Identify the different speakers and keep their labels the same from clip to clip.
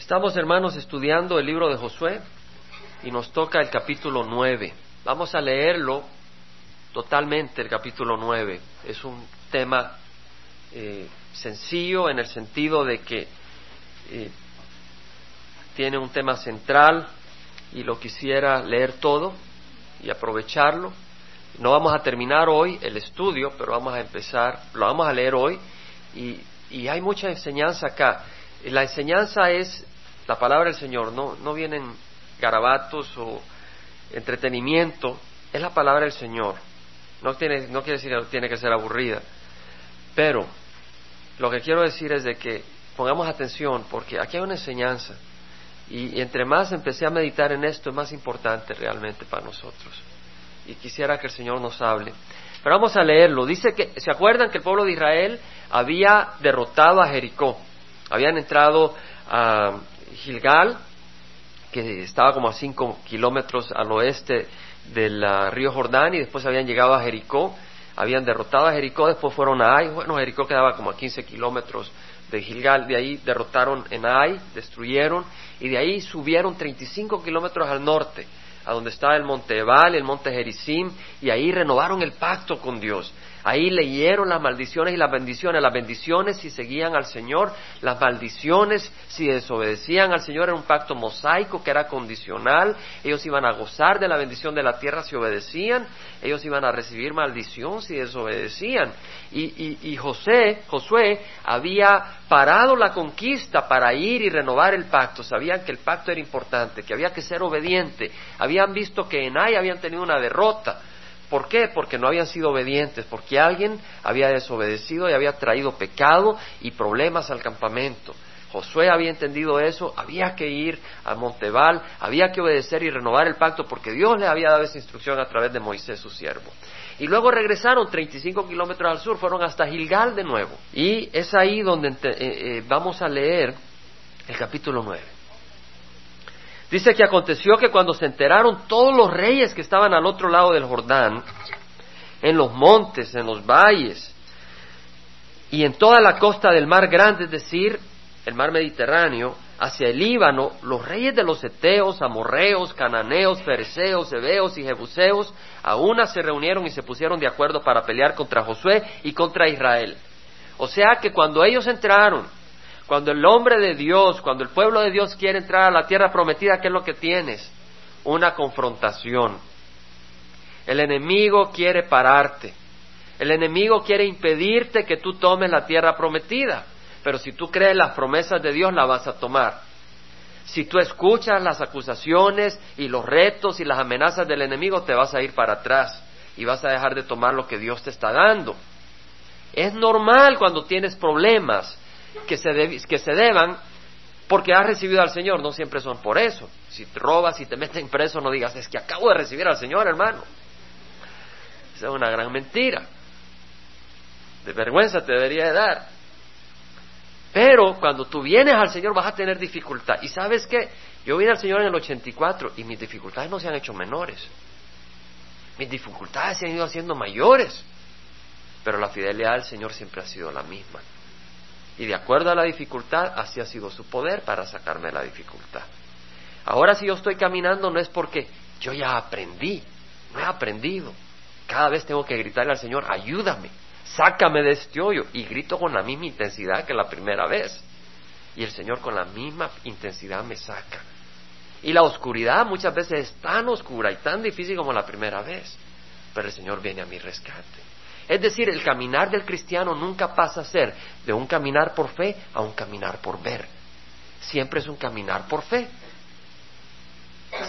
Speaker 1: Estamos, hermanos, estudiando el libro de Josué y nos toca el capítulo 9. Vamos a leerlo totalmente, el capítulo 9. Es un tema eh, sencillo en el sentido de que eh, tiene un tema central y lo quisiera leer todo y aprovecharlo. No vamos a terminar hoy el estudio, pero vamos a empezar, lo vamos a leer hoy y, y hay mucha enseñanza acá. La enseñanza es la palabra del Señor, no, no vienen garabatos o entretenimiento, es la palabra del Señor. No, tiene, no quiere decir que tiene que ser aburrida, pero lo que quiero decir es de que pongamos atención porque aquí hay una enseñanza y, y entre más empecé a meditar en esto es más importante realmente para nosotros y quisiera que el Señor nos hable. Pero vamos a leerlo. Dice que, ¿se acuerdan que el pueblo de Israel había derrotado a Jericó? Habían entrado a Gilgal, que estaba como a cinco kilómetros al oeste del río Jordán, y después habían llegado a Jericó, habían derrotado a Jericó, después fueron a Ai, bueno, Jericó quedaba como a 15 kilómetros de Gilgal, de ahí derrotaron en Ai, destruyeron, y de ahí subieron 35 kilómetros al norte, a donde estaba el monte Ebal, el monte Gerizim, y ahí renovaron el pacto con Dios. Ahí leyeron las maldiciones y las bendiciones. Las bendiciones si seguían al Señor, las maldiciones si desobedecían al Señor era un pacto mosaico que era condicional. Ellos iban a gozar de la bendición de la tierra si obedecían. Ellos iban a recibir maldición si desobedecían. Y, y, José, Josué había parado la conquista para ir y renovar el pacto. Sabían que el pacto era importante, que había que ser obediente. Habían visto que en Ai habían tenido una derrota ¿Por qué? Porque no habían sido obedientes, porque alguien había desobedecido y había traído pecado y problemas al campamento. Josué había entendido eso, había que ir a Montebal, había que obedecer y renovar el pacto porque Dios le había dado esa instrucción a través de Moisés, su siervo. Y luego regresaron 35 kilómetros al sur, fueron hasta Gilgal de nuevo. Y es ahí donde eh, eh, vamos a leer el capítulo 9. Dice que aconteció que cuando se enteraron todos los reyes que estaban al otro lado del Jordán, en los montes, en los valles y en toda la costa del mar grande, es decir, el mar Mediterráneo, hacia el Líbano, los reyes de los Eteos, Amorreos, Cananeos, Fereceos, Heveos y Jebuseos, a una se reunieron y se pusieron de acuerdo para pelear contra Josué y contra Israel. O sea que cuando ellos entraron cuando el hombre de Dios, cuando el pueblo de Dios quiere entrar a la tierra prometida, ¿qué es lo que tienes? Una confrontación. El enemigo quiere pararte. El enemigo quiere impedirte que tú tomes la tierra prometida. Pero si tú crees las promesas de Dios, la vas a tomar. Si tú escuchas las acusaciones y los retos y las amenazas del enemigo, te vas a ir para atrás y vas a dejar de tomar lo que Dios te está dando. Es normal cuando tienes problemas que se, que se deban porque has recibido al Señor, no siempre son por eso. Si te robas y te meten preso, no digas, es que acabo de recibir al Señor, hermano. Esa es una gran mentira. De vergüenza te debería de dar. Pero cuando tú vienes al Señor vas a tener dificultad. ¿Y sabes qué? Yo vine al Señor en el 84 y mis dificultades no se han hecho menores. Mis dificultades se han ido haciendo mayores. Pero la fidelidad del Señor siempre ha sido la misma. Y de acuerdo a la dificultad, así ha sido su poder para sacarme la dificultad. Ahora si yo estoy caminando no es porque yo ya aprendí, no he aprendido. Cada vez tengo que gritarle al Señor, ayúdame, sácame de este hoyo. Y grito con la misma intensidad que la primera vez. Y el Señor con la misma intensidad me saca. Y la oscuridad muchas veces es tan oscura y tan difícil como la primera vez. Pero el Señor viene a mi rescate. Es decir, el caminar del cristiano nunca pasa a ser de un caminar por fe a un caminar por ver. Siempre es un caminar por fe.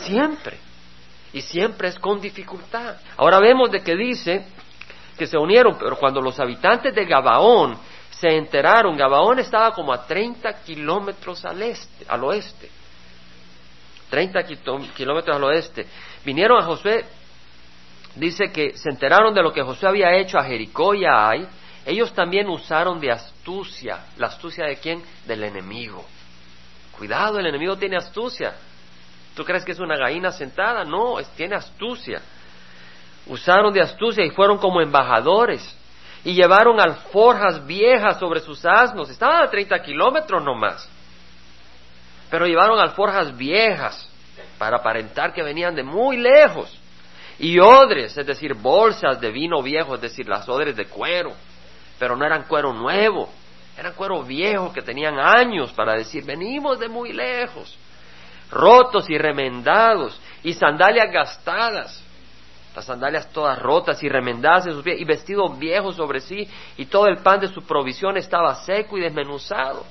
Speaker 1: Siempre. Y siempre es con dificultad. Ahora vemos de que dice que se unieron, pero cuando los habitantes de Gabaón se enteraron, Gabaón estaba como a 30 kilómetros al, este, al oeste. 30 kilómetros al oeste. Vinieron a Josué dice que se enteraron de lo que José había hecho a Jericó y a Ai, ellos también usaron de astucia. ¿La astucia de quién? Del enemigo. Cuidado, el enemigo tiene astucia. ¿Tú crees que es una gallina sentada? No, es, tiene astucia. Usaron de astucia y fueron como embajadores. Y llevaron alforjas viejas sobre sus asnos. Estaban a 30 kilómetros nomás. pero llevaron alforjas viejas para aparentar que venían de muy lejos, y odres, es decir, bolsas de vino viejo, es decir, las odres de cuero, pero no eran cuero nuevo, eran cuero viejo que tenían años para decir, venimos de muy lejos, rotos y remendados, y sandalias gastadas, las sandalias todas rotas y remendadas en sus pies, y vestidos viejos sobre sí, y todo el pan de su provisión estaba seco y desmenuzado.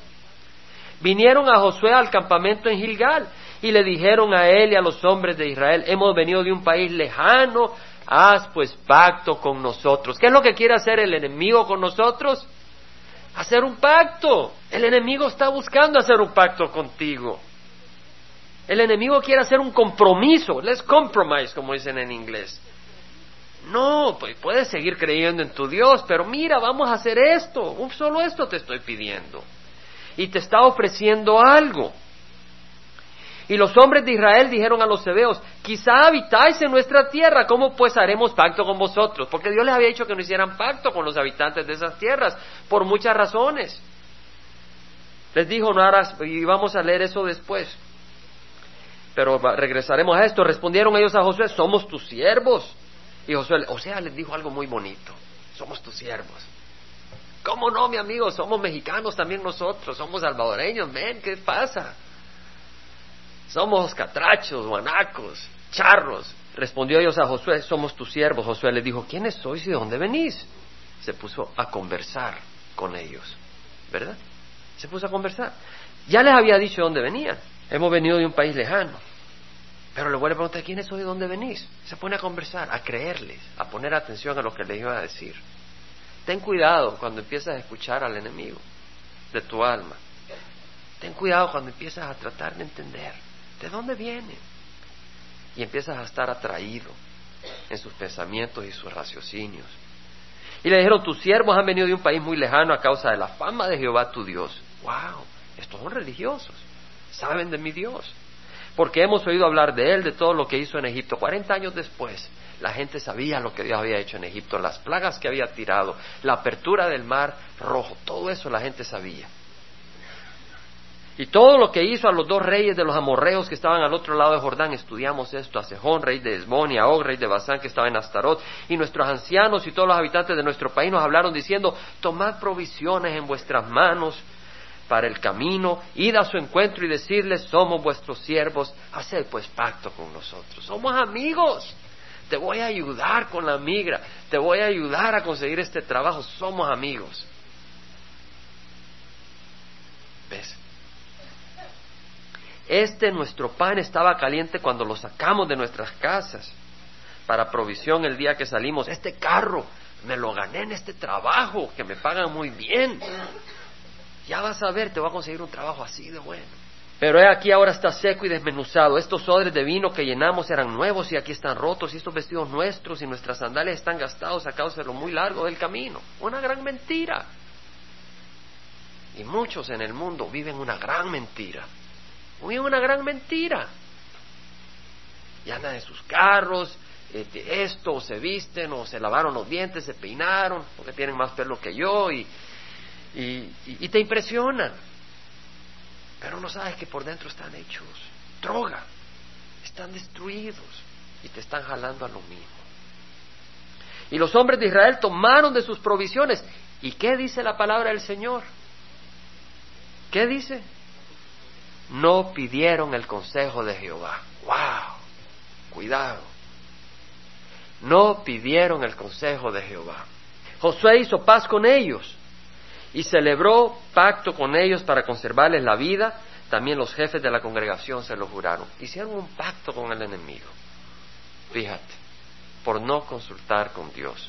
Speaker 1: Vinieron a Josué al campamento en Gilgal y le dijeron a él y a los hombres de Israel, hemos venido de un país lejano, haz pues pacto con nosotros. ¿Qué es lo que quiere hacer el enemigo con nosotros? Hacer un pacto. El enemigo está buscando hacer un pacto contigo. El enemigo quiere hacer un compromiso. Let's compromise, como dicen en inglés. No, pues puedes seguir creyendo en tu Dios, pero mira, vamos a hacer esto. Solo esto te estoy pidiendo y te está ofreciendo algo. Y los hombres de Israel dijeron a los hebeos, quizá habitáis en nuestra tierra, ¿cómo pues haremos pacto con vosotros? Porque Dios les había dicho que no hicieran pacto con los habitantes de esas tierras, por muchas razones. Les dijo, no harás, y vamos a leer eso después. Pero regresaremos a esto. Respondieron ellos a Josué, somos tus siervos. Y Josué, o sea, les dijo algo muy bonito, somos tus siervos. ¿Cómo no, mi amigo? Somos mexicanos también nosotros, somos salvadoreños, men, ¿qué pasa? Somos catrachos, guanacos, charros. Respondió ellos a Josué, somos tus siervos. Josué les dijo, ¿quiénes sois y de dónde venís? Se puso a conversar con ellos, ¿verdad? Se puso a conversar. Ya les había dicho de dónde venían. Hemos venido de un país lejano. Pero le vuelve a preguntar, ¿quiénes sois y de dónde venís? Se pone a conversar, a creerles, a poner atención a lo que les iba a decir. Ten cuidado cuando empiezas a escuchar al enemigo de tu alma. Ten cuidado cuando empiezas a tratar de entender de dónde viene. Y empiezas a estar atraído en sus pensamientos y sus raciocinios. Y le dijeron, tus siervos han venido de un país muy lejano a causa de la fama de Jehová tu Dios. ¡Wow! Estos son religiosos. Saben de mi Dios. Porque hemos oído hablar de él, de todo lo que hizo en Egipto. Cuarenta años después, la gente sabía lo que Dios había hecho en Egipto, las plagas que había tirado, la apertura del mar rojo, todo eso la gente sabía. Y todo lo que hizo a los dos reyes de los amorreos que estaban al otro lado de Jordán, estudiamos esto, a Sejón, rey de Esbón, y a Og, rey de Basán, que estaba en Astarot, y nuestros ancianos y todos los habitantes de nuestro país nos hablaron diciendo, tomad provisiones en vuestras manos para el camino, id a su encuentro y decirles, somos vuestros siervos, haced pues pacto con nosotros, somos amigos. Te voy a ayudar con la migra, te voy a ayudar a conseguir este trabajo, somos amigos. ¿Ves? Este nuestro pan estaba caliente cuando lo sacamos de nuestras casas para provisión el día que salimos. Este carro me lo gané en este trabajo que me pagan muy bien. Ya vas a ver, te voy a conseguir un trabajo así de bueno. Pero he aquí ahora está seco y desmenuzado. Estos odres de vino que llenamos eran nuevos y aquí están rotos. Y estos vestidos nuestros y nuestras sandalias están gastados a causa de lo muy largo del camino. Una gran mentira. Y muchos en el mundo viven una gran mentira. Viven una gran mentira. Y andan en sus carros, eh, esto, o se visten, o se lavaron los dientes, se peinaron, porque tienen más pelo que yo, y, y te impresionan pero no sabes que por dentro están hechos droga, están destruidos y te están jalando a lo mismo. Y los hombres de Israel tomaron de sus provisiones. ¿Y qué dice la palabra del Señor? ¿Qué dice? No pidieron el consejo de Jehová. ¡Wow! Cuidado. No pidieron el consejo de Jehová. Josué hizo paz con ellos y celebró pacto con ellos para conservarles la vida. También los jefes de la congregación se lo juraron. Hicieron un pacto con el enemigo. Fíjate, por no consultar con Dios.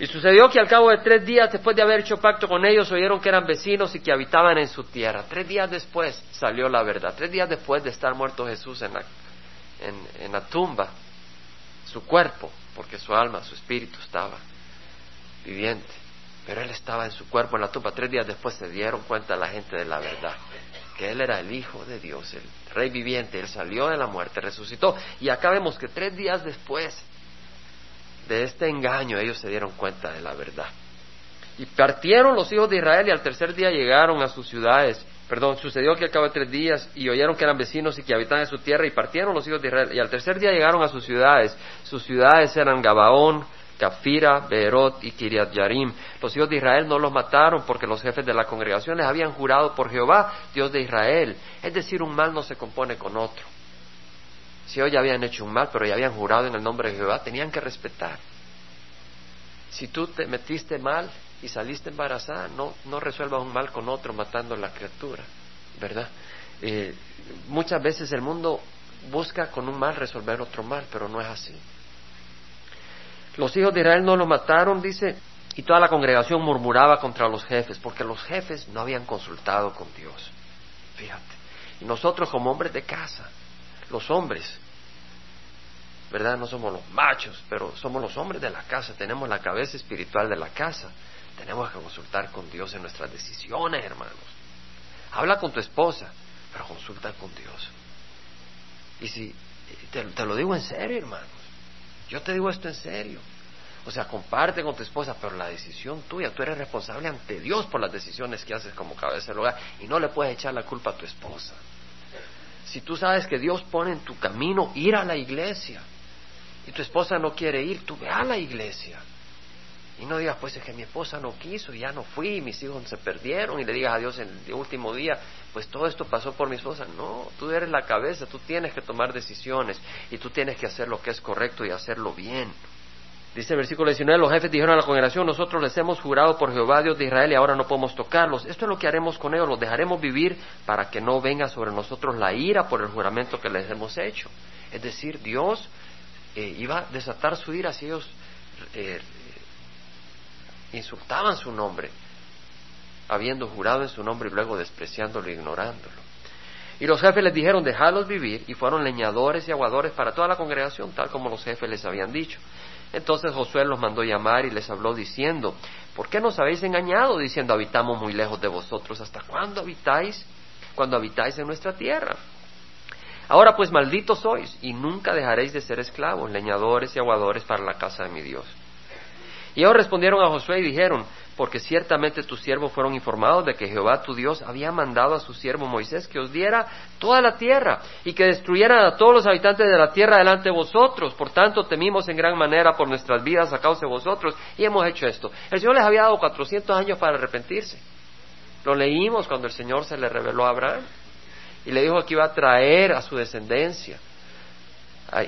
Speaker 1: Y sucedió que al cabo de tres días después de haber hecho pacto con ellos, oyeron que eran vecinos y que habitaban en su tierra. Tres días después salió la verdad. Tres días después de estar muerto Jesús en la, en la tumba, su cuerpo, porque su alma, su espíritu estaba viviente. Pero él estaba en su cuerpo en la tumba. Tres días después se dieron cuenta la gente de la verdad, que él era el Hijo de Dios, el Rey viviente. Él salió de la muerte, resucitó. Y acá vemos que tres días después de este engaño ellos se dieron cuenta de la verdad. Y partieron los hijos de Israel y al tercer día llegaron a sus ciudades Perdón, sucedió que al cabo de tres días y oyeron que eran vecinos y que habitaban en su tierra y partieron los hijos de Israel. Y al tercer día llegaron a sus ciudades. Sus ciudades eran Gabaón, Cafira, Beerot y Kiriat Yarim. Los hijos de Israel no los mataron porque los jefes de la congregación les habían jurado por Jehová, Dios de Israel. Es decir, un mal no se compone con otro. Si hoy habían hecho un mal, pero ya habían jurado en el nombre de Jehová, tenían que respetar. Si tú te metiste mal y saliste embarazada, no, no resuelvas un mal con otro matando a la criatura, ¿verdad? Eh, muchas veces el mundo busca con un mal resolver otro mal, pero no es así. Los hijos de Israel no lo mataron, dice, y toda la congregación murmuraba contra los jefes, porque los jefes no habían consultado con Dios. Fíjate. Y nosotros como hombres de casa, los hombres, ¿verdad? No somos los machos, pero somos los hombres de la casa, tenemos la cabeza espiritual de la casa. Tenemos que consultar con Dios en nuestras decisiones, hermanos. Habla con tu esposa, pero consulta con Dios. Y si, te, lo digo en serio, hermanos, yo te digo esto en serio. O sea, comparte con tu esposa, pero la decisión tuya, tú eres responsable ante Dios por las decisiones que haces como cabeza del hogar y no le puedes echar la culpa a tu esposa. Si tú sabes que Dios pone en tu camino ir a la iglesia y tu esposa no quiere ir, tú ve a la iglesia. Y no digas, pues es que mi esposa no quiso y ya no fui, mis hijos se perdieron, y le digas a Dios en el último día, pues todo esto pasó por mi esposa. No, tú eres la cabeza, tú tienes que tomar decisiones y tú tienes que hacer lo que es correcto y hacerlo bien. Dice el versículo 19, los jefes dijeron a la congregación, nosotros les hemos jurado por Jehová Dios de Israel y ahora no podemos tocarlos. Esto es lo que haremos con ellos, los dejaremos vivir para que no venga sobre nosotros la ira por el juramento que les hemos hecho. Es decir, Dios eh, iba a desatar su ira si ellos eh, insultaban su nombre, habiendo jurado en su nombre y luego despreciándolo e ignorándolo. Y los jefes les dijeron, dejadlos vivir, y fueron leñadores y aguadores para toda la congregación, tal como los jefes les habían dicho. Entonces Josué los mandó llamar y les habló diciendo, ¿por qué nos habéis engañado diciendo habitamos muy lejos de vosotros? ¿Hasta cuándo habitáis? Cuando habitáis en nuestra tierra. Ahora pues malditos sois y nunca dejaréis de ser esclavos, leñadores y aguadores para la casa de mi Dios. Y ellos respondieron a Josué y dijeron, porque ciertamente tus siervos fueron informados de que Jehová tu Dios había mandado a su siervo Moisés que os diera toda la tierra y que destruyeran a todos los habitantes de la tierra delante de vosotros. Por tanto, temimos en gran manera por nuestras vidas a causa de vosotros y hemos hecho esto. El Señor les había dado 400 años para arrepentirse. Lo leímos cuando el Señor se le reveló a Abraham y le dijo que iba a traer a su descendencia.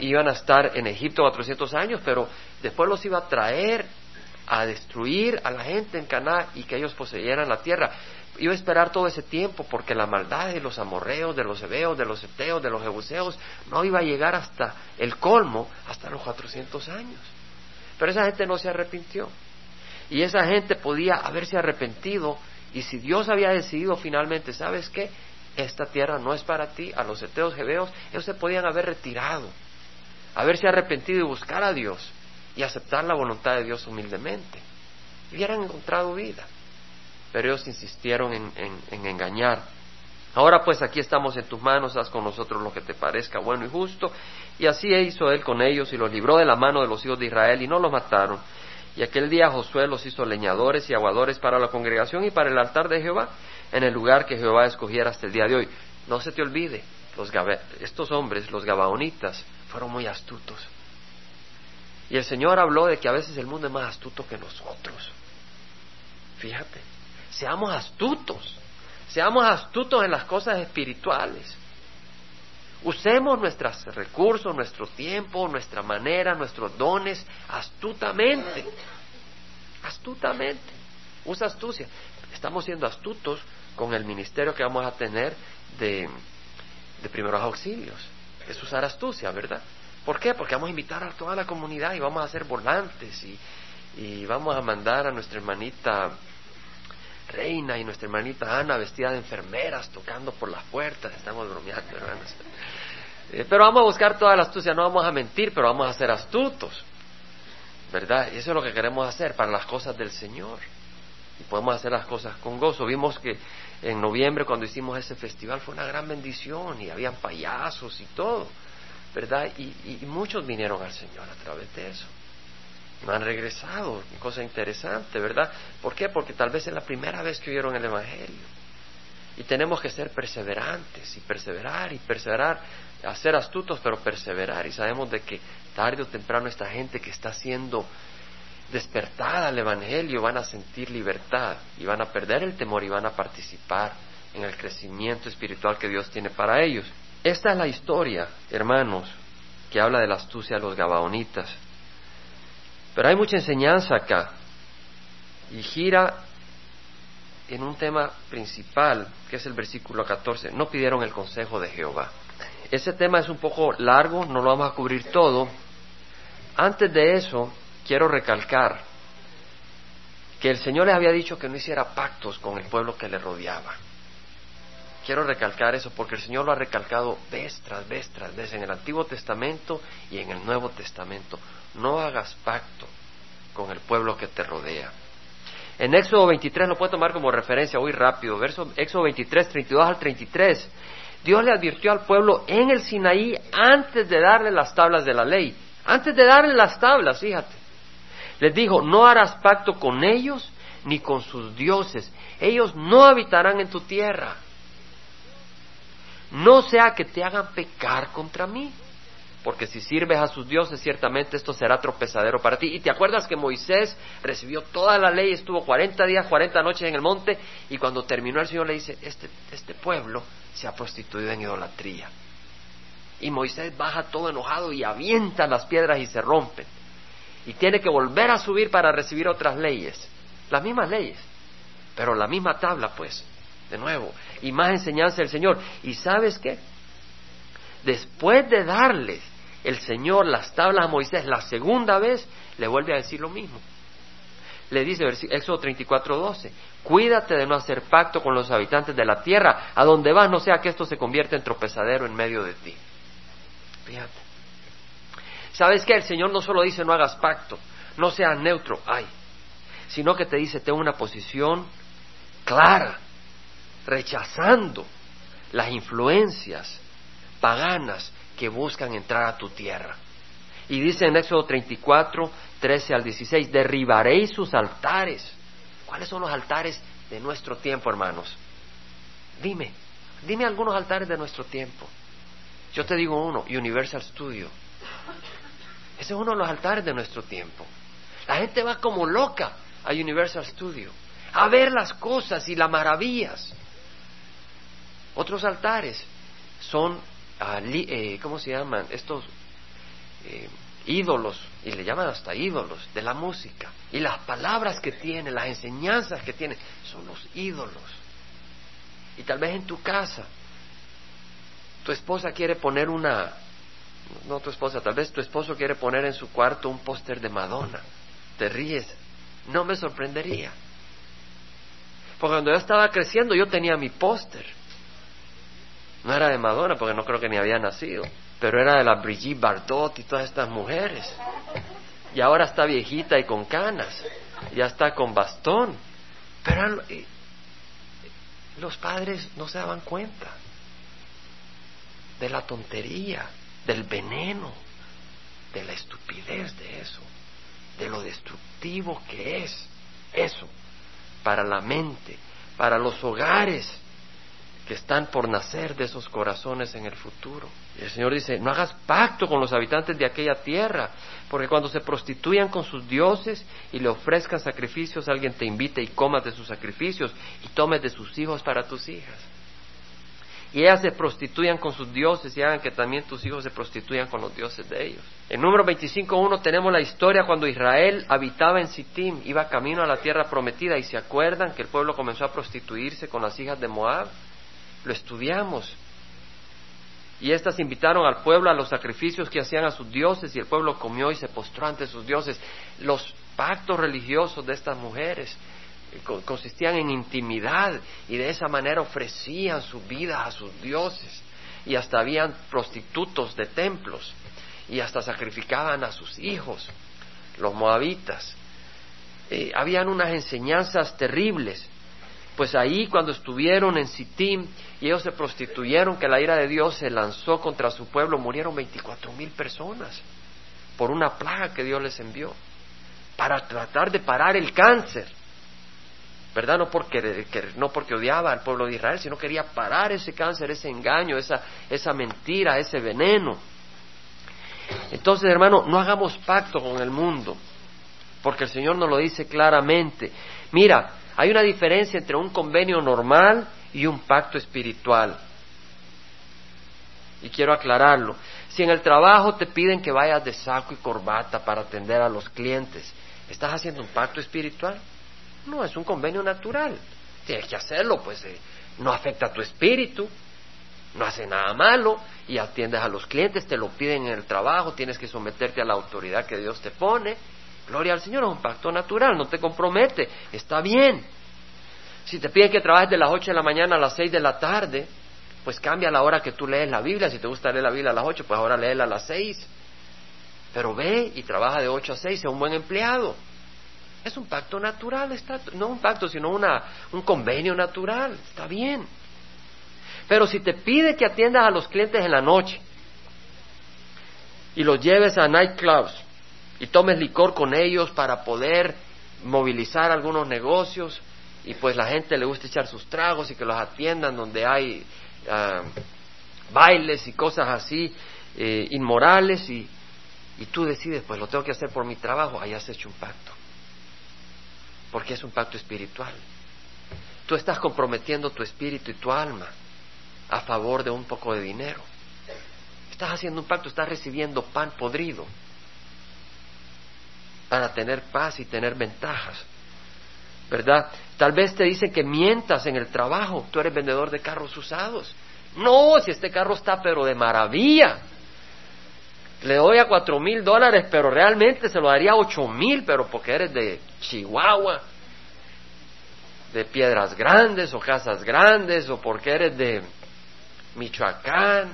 Speaker 1: Iban a estar en Egipto 400 años, pero después los iba a traer a destruir a la gente en Caná y que ellos poseyeran la tierra. Iba a esperar todo ese tiempo porque la maldad de los amorreos, de los hebeos, de los eteos, de los jebuseos no iba a llegar hasta el colmo, hasta los 400 años. Pero esa gente no se arrepintió. Y esa gente podía haberse arrepentido y si Dios había decidido finalmente, ¿sabes qué? Esta tierra no es para ti, a los eteos, hebeos, ellos se podían haber retirado, haberse arrepentido y buscar a Dios y aceptar la voluntad de Dios humildemente. Hubieran encontrado vida. Pero ellos insistieron en, en, engañar. Ahora pues aquí estamos en tus manos, haz con nosotros lo que te parezca bueno y justo. Y así hizo él con ellos y los libró de la mano de los hijos de Israel y no los mataron. Y aquel día Josué los hizo leñadores y aguadores para la congregación y para el altar de Jehová, en el lugar que Jehová escogiera hasta el día de hoy. No se te olvide, los estos hombres, los gabaonitas, fueron muy astutos. Y el Señor habló de que a veces el mundo es más astuto que nosotros. Fíjate, seamos astutos, seamos astutos en las cosas espirituales. Usemos nuestros recursos, nuestro tiempo, nuestra manera, nuestros dones astutamente. Astutamente. Usa astucia. Estamos siendo astutos con el ministerio que vamos a tener de, de primeros auxilios. Es usar astucia, ¿verdad? ¿Por qué? Porque vamos a invitar a toda la comunidad y vamos a hacer volantes y, y vamos a mandar a nuestra hermanita Reina y nuestra hermanita Ana vestida de enfermeras tocando por las puertas. Estamos bromeando, hermanos. Eh, pero vamos a buscar toda la astucia, no vamos a mentir, pero vamos a ser astutos. ¿Verdad? Y eso es lo que queremos hacer para las cosas del Señor. Y podemos hacer las cosas con gozo. Vimos que en noviembre cuando hicimos ese festival fue una gran bendición y habían payasos y todo. ¿Verdad? Y, muchos vinieron al Señor a través de eso. No han regresado, cosa interesante, ¿verdad? ¿Por qué? Porque tal vez es la primera vez que oyeron el Evangelio. Y tenemos que ser perseverantes y perseverar y perseverar, hacer astutos, pero perseverar. Y sabemos de que tarde o temprano esta gente que está siendo despertada al Evangelio van a sentir libertad y van a perder el temor y van a participar en el crecimiento espiritual que Dios tiene para ellos. Esta es la historia, hermanos, que habla de la astucia de los gabaonitas. Pero hay mucha enseñanza acá y gira en un tema principal, que es el versículo 14. No pidieron el consejo de Jehová. Ese tema es un poco largo, no lo vamos a cubrir todo. Antes de eso, quiero recalcar que el Señor les había dicho que no hiciera pactos con el pueblo que le rodeaba. Quiero recalcar eso porque el Señor lo ha recalcado vez tras vez tras vez en el Antiguo Testamento y en el Nuevo Testamento. No hagas pacto con el pueblo que te rodea. En Éxodo 23 lo puedo tomar como referencia muy rápido, verso Éxodo 23, 32 al 33. Dios le advirtió al pueblo en el Sinaí antes de darle las tablas de la ley. Antes de darle las tablas, fíjate. Les dijo, no harás pacto con ellos ni con sus dioses. Ellos no habitarán en tu tierra. No sea que te hagan pecar contra mí porque si sirves a sus dioses, ciertamente esto será tropezadero para ti. Y te acuerdas que Moisés recibió toda la ley, estuvo 40 días, 40 noches en el monte, y cuando terminó el Señor le dice, este, este pueblo se ha prostituido en idolatría. Y Moisés baja todo enojado y avienta las piedras y se rompen. Y tiene que volver a subir para recibir otras leyes, las mismas leyes, pero la misma tabla, pues, de nuevo, y más enseñanza del Señor. ¿Y sabes qué? Después de darles el Señor las tablas a Moisés la segunda vez, le vuelve a decir lo mismo. Le dice, Éxodo 34, 12, cuídate de no hacer pacto con los habitantes de la tierra, a donde vas, no sea que esto se convierta en tropezadero en medio de ti. Fíjate. ¿Sabes qué? El Señor no solo dice no hagas pacto, no seas neutro, ay, sino que te dice ten una posición clara, rechazando las influencias paganas que buscan entrar a tu tierra. Y dice en Éxodo 34, 13 al 16, derribaréis sus altares. ¿Cuáles son los altares de nuestro tiempo, hermanos? Dime, dime algunos altares de nuestro tiempo. Yo te digo uno, Universal Studio. Ese es uno de los altares de nuestro tiempo. La gente va como loca a Universal Studio a ver las cosas y las maravillas. Otros altares son eh, ¿cómo se llaman? Estos eh, ídolos, y le llaman hasta ídolos, de la música. Y las palabras que tiene, las enseñanzas que tiene, son los ídolos. Y tal vez en tu casa, tu esposa quiere poner una, no tu esposa, tal vez tu esposo quiere poner en su cuarto un póster de Madonna. Te ríes, no me sorprendería. Porque cuando yo estaba creciendo yo tenía mi póster no era de Madonna, porque no creo que ni había nacido, pero era de la Brigitte Bardot y todas estas mujeres. Y ahora está viejita y con canas, ya está con bastón. Pero los padres no se daban cuenta de la tontería, del veneno, de la estupidez de eso, de lo destructivo que es eso para la mente, para los hogares que están por nacer de esos corazones en el futuro. Y el Señor dice, no hagas pacto con los habitantes de aquella tierra, porque cuando se prostituyan con sus dioses y le ofrezcan sacrificios, alguien te invite y comas de sus sacrificios y tomes de sus hijos para tus hijas. Y ellas se prostituyan con sus dioses y hagan que también tus hijos se prostituyan con los dioses de ellos. En número 25.1 tenemos la historia cuando Israel habitaba en Sittim, iba camino a la tierra prometida y se acuerdan que el pueblo comenzó a prostituirse con las hijas de Moab lo estudiamos. Y éstas invitaron al pueblo a los sacrificios que hacían a sus dioses y el pueblo comió y se postró ante sus dioses. Los pactos religiosos de estas mujeres eh, consistían en intimidad y de esa manera ofrecían su vida a sus dioses y hasta habían prostitutos de templos y hasta sacrificaban a sus hijos, los moabitas. Eh, habían unas enseñanzas terribles pues ahí cuando estuvieron en Sittim y ellos se prostituyeron, que la ira de Dios se lanzó contra su pueblo, murieron veinticuatro mil personas por una plaga que Dios les envió para tratar de parar el cáncer. ¿verdad? No porque, no porque odiaba al pueblo de Israel, sino quería parar ese cáncer, ese engaño, esa, esa mentira, ese veneno. Entonces, hermano, no hagamos pacto con el mundo, porque el Señor nos lo dice claramente. Mira, hay una diferencia entre un convenio normal y un pacto espiritual. Y quiero aclararlo. Si en el trabajo te piden que vayas de saco y corbata para atender a los clientes, ¿estás haciendo un pacto espiritual? No, es un convenio natural. Tienes que hacerlo, pues eh, no afecta a tu espíritu, no hace nada malo y atiendes a los clientes, te lo piden en el trabajo, tienes que someterte a la autoridad que Dios te pone. Gloria al Señor, es un pacto natural, no te compromete, está bien. Si te piden que trabajes de las 8 de la mañana a las 6 de la tarde, pues cambia la hora que tú lees la Biblia. Si te gusta leer la Biblia a las 8, pues ahora léela a las 6. Pero ve y trabaja de 8 a 6, sea un buen empleado. Es un pacto natural, está, no un pacto, sino una, un convenio natural, está bien. Pero si te pide que atiendas a los clientes en la noche y los lleves a nightclubs y tomes licor con ellos para poder movilizar algunos negocios y pues la gente le gusta echar sus tragos y que los atiendan donde hay ah, bailes y cosas así eh, inmorales y, y tú decides pues lo tengo que hacer por mi trabajo, ahí has hecho un pacto porque es un pacto espiritual. Tú estás comprometiendo tu espíritu y tu alma a favor de un poco de dinero. Estás haciendo un pacto, estás recibiendo pan podrido para tener paz y tener ventajas. ¿Verdad? Tal vez te dicen que mientas en el trabajo, tú eres vendedor de carros usados. No, si este carro está pero de maravilla. Le doy a cuatro mil dólares, pero realmente se lo daría a ocho mil, pero porque eres de Chihuahua, de piedras grandes o casas grandes, o porque eres de Michoacán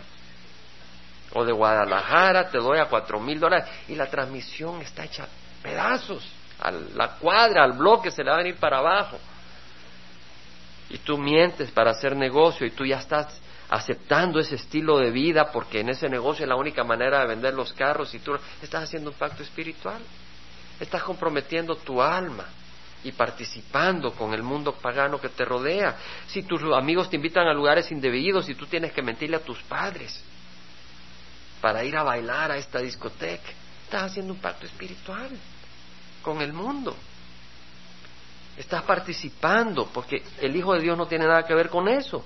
Speaker 1: o de Guadalajara, te doy a cuatro mil dólares y la transmisión está hecha pedazos, a la cuadra, al bloque se le va a venir para abajo. Y tú mientes para hacer negocio y tú ya estás aceptando ese estilo de vida porque en ese negocio es la única manera de vender los carros y tú estás haciendo un pacto espiritual. Estás comprometiendo tu alma y participando con el mundo pagano que te rodea. Si tus amigos te invitan a lugares indebidos y tú tienes que mentirle a tus padres para ir a bailar a esta discoteca, estás haciendo un pacto espiritual con el mundo. Estás participando porque el Hijo de Dios no tiene nada que ver con eso.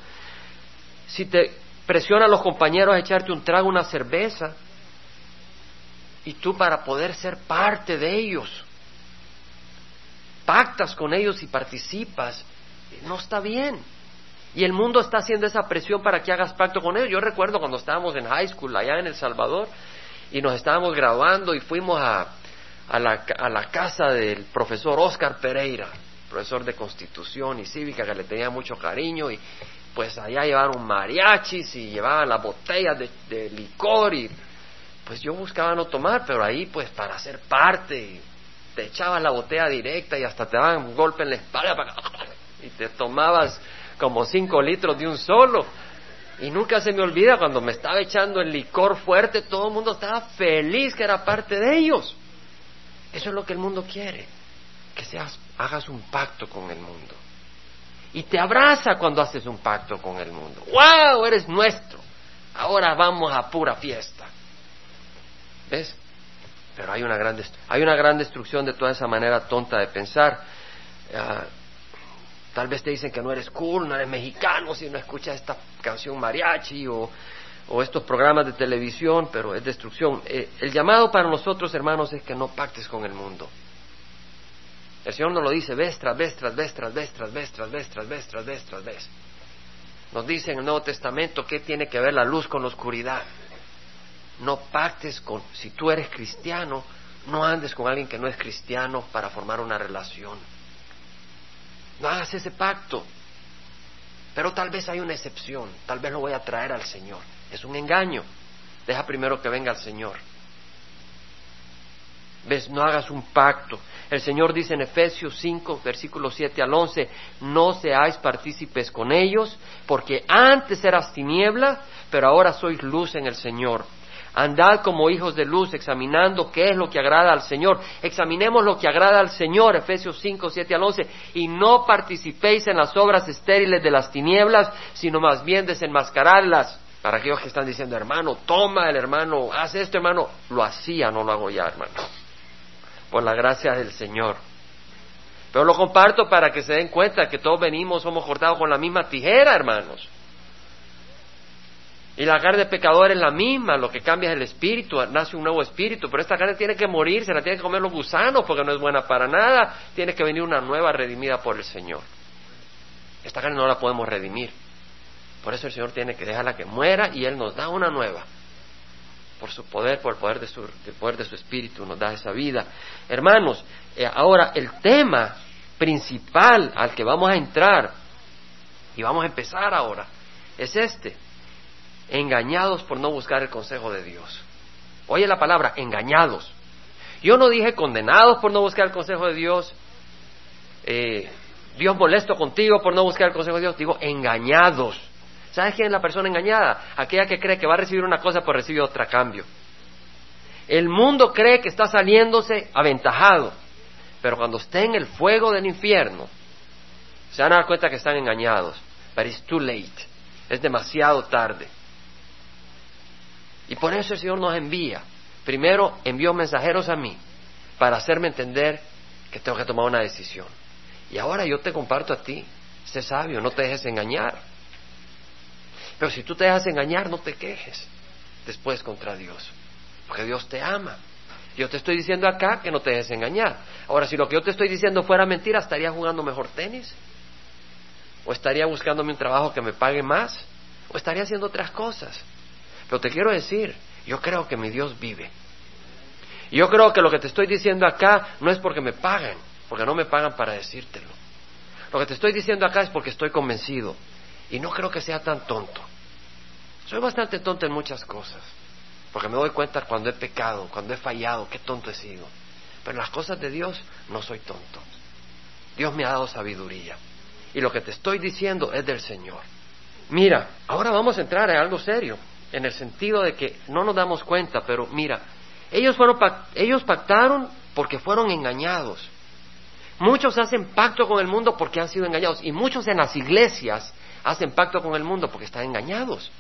Speaker 1: Si te presionan los compañeros a echarte un trago, una cerveza, y tú para poder ser parte de ellos, pactas con ellos y participas, no está bien. Y el mundo está haciendo esa presión para que hagas pacto con ellos. Yo recuerdo cuando estábamos en high school allá en El Salvador y nos estábamos graduando y fuimos a, a, la, a la casa del profesor Oscar Pereira, profesor de Constitución y Cívica que le tenía mucho cariño y pues allá llevaron mariachis y llevaban las botellas de, licor y pues yo buscaba no tomar, pero ahí pues para ser parte, te echabas la botella directa y hasta te daban un golpe en la espalda y te tomabas como cinco litros de un solo. Y nunca se me olvida cuando me estaba echando el licor fuerte, todo el mundo estaba feliz que era parte de ellos. Eso es lo que el mundo quiere, que seas, hagas un pacto con el mundo. Y te abraza cuando haces un pacto con el mundo. ¡Wow! Eres nuestro. Ahora vamos a pura fiesta. ¿Ves? Pero hay una gran, hay una gran destrucción de toda esa manera tonta de pensar. Ah, tal vez te dicen que no eres cool, no eres mexicano si no escuchas esta canción mariachi o, o estos programas de televisión, pero es destrucción. Eh, el llamado para nosotros, hermanos, es que no pactes con el mundo. El Señor nos lo dice vez tras vez, tras vez, tras vez, tras vez, tras vez, tras vez, tras vez, tras vez. Nos dice en el Nuevo Testamento qué tiene que ver la luz con la oscuridad no pactes con, si tú eres cristiano, no andes con alguien que no es cristiano para formar una relación. No hagas ese pacto. Pero tal vez hay una excepción, tal vez lo voy a traer al Señor. Es un engaño. Deja primero que venga el Señor. ¿Ves? No hagas un pacto. El Señor dice en Efesios 5, versículos 7 al 11, no seáis partícipes con ellos, porque antes eras tiniebla, pero ahora sois luz en el Señor. Andad como hijos de luz, examinando qué es lo que agrada al Señor. Examinemos lo que agrada al Señor, Efesios 5, 7 al 11. Y no participéis en las obras estériles de las tinieblas, sino más bien desenmascararlas. Para aquellos que están diciendo, hermano, toma el hermano, haz esto, hermano. Lo hacía, no lo hago ya, hermano. Por la gracia del Señor. Pero lo comparto para que se den cuenta que todos venimos, somos cortados con la misma tijera, hermanos. Y la carne de pecador es la misma, lo que cambia es el espíritu, nace un nuevo espíritu, pero esta carne tiene que morir, se la tiene que comer los gusanos porque no es buena para nada, tiene que venir una nueva redimida por el Señor. Esta carne no la podemos redimir. Por eso el Señor tiene que dejarla que muera y Él nos da una nueva. Por su poder, por el poder de su, poder de su espíritu, nos da esa vida. Hermanos, eh, ahora el tema principal al que vamos a entrar, y vamos a empezar ahora, es este engañados por no buscar el consejo de Dios. Oye la palabra, engañados. Yo no dije condenados por no buscar el consejo de Dios, eh, Dios molesto contigo por no buscar el consejo de Dios, digo engañados. ¿Sabes quién es la persona engañada? Aquella que cree que va a recibir una cosa por recibir otra cambio. El mundo cree que está saliéndose aventajado, pero cuando esté en el fuego del infierno, se van a dar cuenta que están engañados. But it's too late. Es demasiado tarde. Y por eso el Señor nos envía. Primero envió mensajeros a mí para hacerme entender que tengo que tomar una decisión. Y ahora yo te comparto a ti, sé sabio, no te dejes engañar. Pero si tú te dejas engañar, no te quejes después contra Dios, porque Dios te ama. Yo te estoy diciendo acá que no te dejes engañar. Ahora, si lo que yo te estoy diciendo fuera mentira, ¿estaría jugando mejor tenis? ¿O estaría buscándome un trabajo que me pague más? ¿O estaría haciendo otras cosas? Pero te quiero decir, yo creo que mi Dios vive. Y yo creo que lo que te estoy diciendo acá no es porque me pagan, porque no me pagan para decírtelo. Lo que te estoy diciendo acá es porque estoy convencido. Y no creo que sea tan tonto. Soy bastante tonto en muchas cosas. Porque me doy cuenta cuando he pecado, cuando he fallado, qué tonto he sido. Pero en las cosas de Dios no soy tonto. Dios me ha dado sabiduría. Y lo que te estoy diciendo es del Señor. Mira, ahora vamos a entrar en algo serio en el sentido de que no nos damos cuenta, pero mira, ellos, fueron, ellos pactaron porque fueron engañados. Muchos hacen pacto con el mundo porque han sido engañados y muchos en las iglesias hacen pacto con el mundo porque están engañados.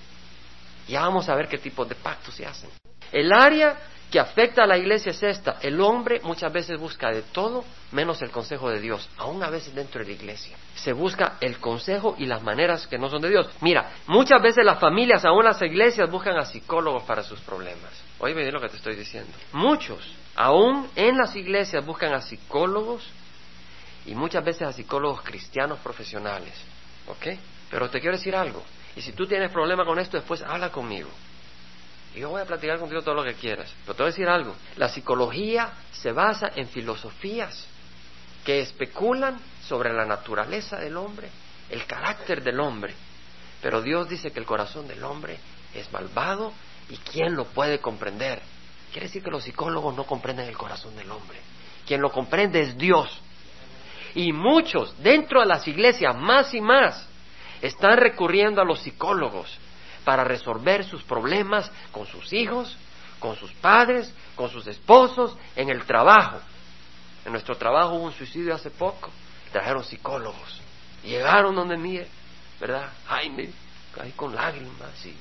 Speaker 1: Ya vamos a ver qué tipo de pactos se hacen. El área que afecta a la iglesia es esta. El hombre muchas veces busca de todo menos el consejo de Dios, aún a veces dentro de la iglesia. Se busca el consejo y las maneras que no son de Dios. Mira, muchas veces las familias, aún las iglesias, buscan a psicólogos para sus problemas. Oye, bien lo que te estoy diciendo. Muchos, aún en las iglesias, buscan a psicólogos y muchas veces a psicólogos cristianos profesionales. ¿Ok? Pero te quiero decir algo. Y si tú tienes problema con esto, después habla conmigo. Y yo voy a platicar contigo todo lo que quieras. Pero te voy a decir algo. La psicología se basa en filosofías que especulan sobre la naturaleza del hombre, el carácter del hombre. Pero Dios dice que el corazón del hombre es malvado y ¿quién lo puede comprender? Quiere decir que los psicólogos no comprenden el corazón del hombre. Quien lo comprende es Dios. Y muchos dentro de las iglesias, más y más, están recurriendo a los psicólogos para resolver sus problemas con sus hijos, con sus padres, con sus esposos, en el trabajo. En nuestro trabajo hubo un suicidio hace poco, trajeron psicólogos, llegaron donde mí, ¿verdad? Jaime, ahí con lágrimas y